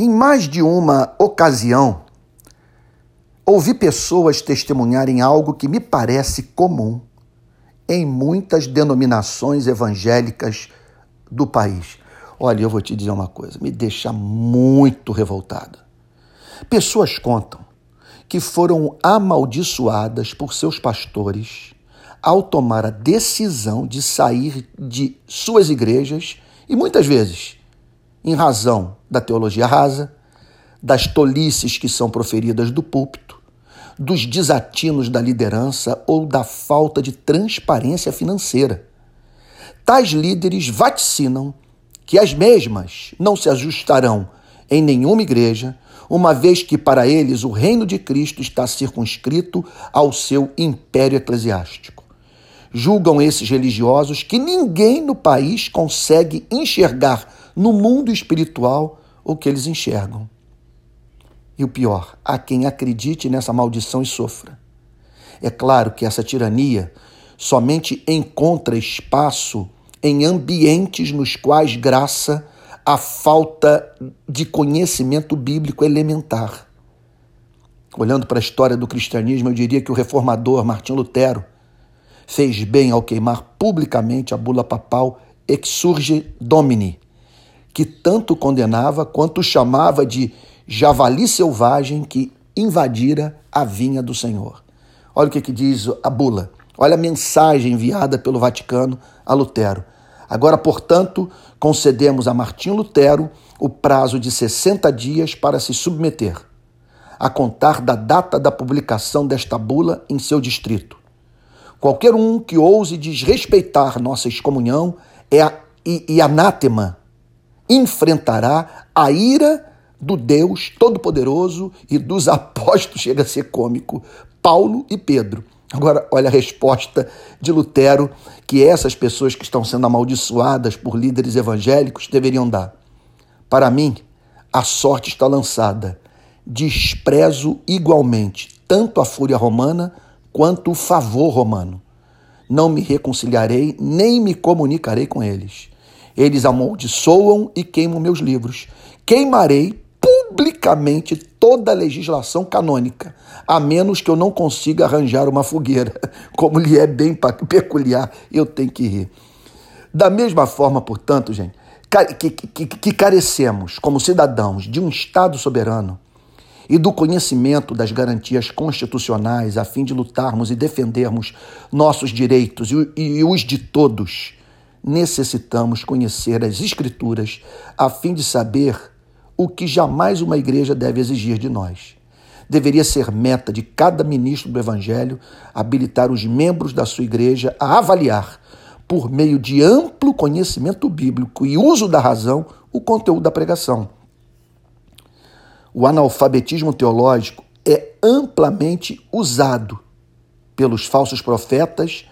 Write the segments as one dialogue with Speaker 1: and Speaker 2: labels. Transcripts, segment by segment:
Speaker 1: Em mais de uma ocasião, ouvi pessoas testemunharem algo que me parece comum em muitas denominações evangélicas do país. Olha, eu vou te dizer uma coisa, me deixa muito revoltada. Pessoas contam que foram amaldiçoadas por seus pastores ao tomar a decisão de sair de suas igrejas e muitas vezes em razão da teologia rasa, das tolices que são proferidas do púlpito, dos desatinos da liderança ou da falta de transparência financeira. Tais líderes vaticinam que as mesmas não se ajustarão em nenhuma igreja, uma vez que para eles o reino de Cristo está circunscrito ao seu império eclesiástico. Julgam esses religiosos que ninguém no país consegue enxergar no mundo espiritual o que eles enxergam. E o pior, há quem acredite nessa maldição e sofra. É claro que essa tirania somente encontra espaço em ambientes nos quais graça a falta de conhecimento bíblico elementar. Olhando para a história do cristianismo, eu diria que o reformador Martim Lutero fez bem ao queimar publicamente a bula papal Exurge Domini, que tanto condenava quanto chamava de javali selvagem que invadira a vinha do Senhor. Olha o que, que diz a bula. Olha a mensagem enviada pelo Vaticano a Lutero. Agora, portanto, concedemos a Martim Lutero o prazo de 60 dias para se submeter, a contar da data da publicação desta bula em seu distrito. Qualquer um que ouse desrespeitar nossa excomunhão é a, e, e anátema enfrentará a ira do Deus Todo-Poderoso e dos apóstolos, chega a ser cômico, Paulo e Pedro. Agora, olha a resposta de Lutero que essas pessoas que estão sendo amaldiçoadas por líderes evangélicos deveriam dar. Para mim, a sorte está lançada. Desprezo igualmente tanto a fúria romana quanto o favor romano. Não me reconciliarei nem me comunicarei com eles. Eles amaldiçoam e queimam meus livros. Queimarei publicamente toda a legislação canônica, a menos que eu não consiga arranjar uma fogueira. Como lhe é bem peculiar, eu tenho que rir. Da mesma forma, portanto, gente, que, que, que carecemos como cidadãos de um Estado soberano e do conhecimento das garantias constitucionais a fim de lutarmos e defendermos nossos direitos e, e os de todos necessitamos conhecer as Escrituras a fim de saber o que jamais uma igreja deve exigir de nós. Deveria ser meta de cada ministro do Evangelho habilitar os membros da sua igreja a avaliar, por meio de amplo conhecimento bíblico e uso da razão, o conteúdo da pregação. O analfabetismo teológico é amplamente usado pelos falsos profetas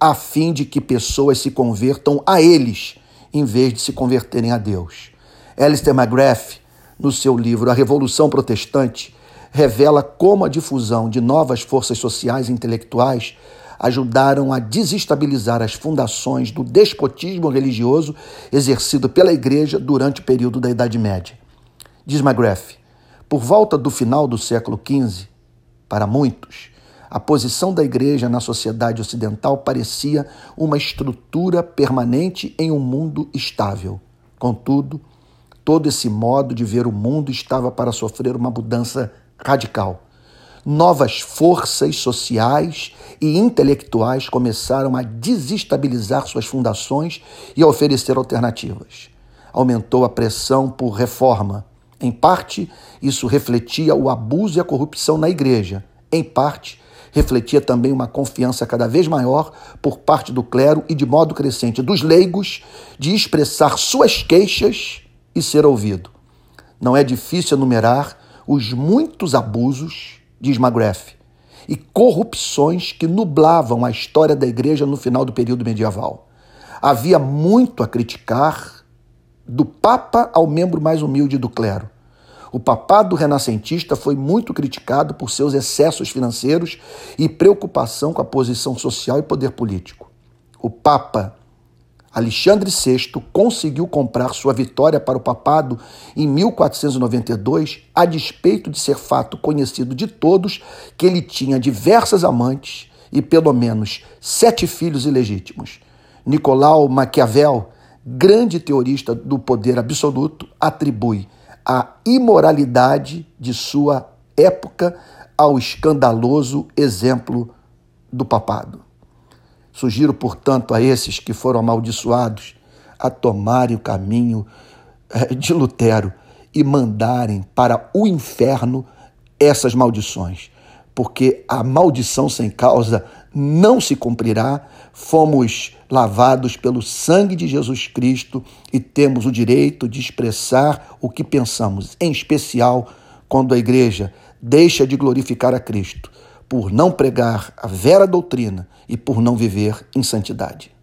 Speaker 1: a fim de que pessoas se convertam a eles, em vez de se converterem a Deus. Alistair McGrath, no seu livro A Revolução Protestante, revela como a difusão de novas forças sociais e intelectuais ajudaram a desestabilizar as fundações do despotismo religioso exercido pela Igreja durante o período da Idade Média. Diz McGrath, por volta do final do século XV, para muitos, a posição da igreja na sociedade ocidental parecia uma estrutura permanente em um mundo estável. Contudo, todo esse modo de ver o mundo estava para sofrer uma mudança radical. Novas forças sociais e intelectuais começaram a desestabilizar suas fundações e a oferecer alternativas. Aumentou a pressão por reforma. Em parte, isso refletia o abuso e a corrupção na igreja. Em parte, refletia também uma confiança cada vez maior por parte do clero e de modo crescente dos leigos de expressar suas queixas e ser ouvido. Não é difícil enumerar os muitos abusos, diz McGrath, e corrupções que nublavam a história da igreja no final do período medieval. Havia muito a criticar do Papa ao membro mais humilde do clero o papado renascentista foi muito criticado por seus excessos financeiros e preocupação com a posição social e poder político. O Papa Alexandre VI conseguiu comprar sua vitória para o papado em 1492, a despeito de ser fato conhecido de todos que ele tinha diversas amantes e pelo menos sete filhos ilegítimos. Nicolau Maquiavel, grande teorista do poder absoluto, atribui a imoralidade de sua época ao escandaloso exemplo do papado. Sugiro, portanto, a esses que foram amaldiçoados a tomarem o caminho eh, de Lutero e mandarem para o inferno essas maldições, porque a maldição sem causa não se cumprirá. Fomos lavados pelo sangue de Jesus Cristo e temos o direito de expressar o que pensamos, em especial quando a igreja deixa de glorificar a Cristo por não pregar a vera doutrina e por não viver em santidade.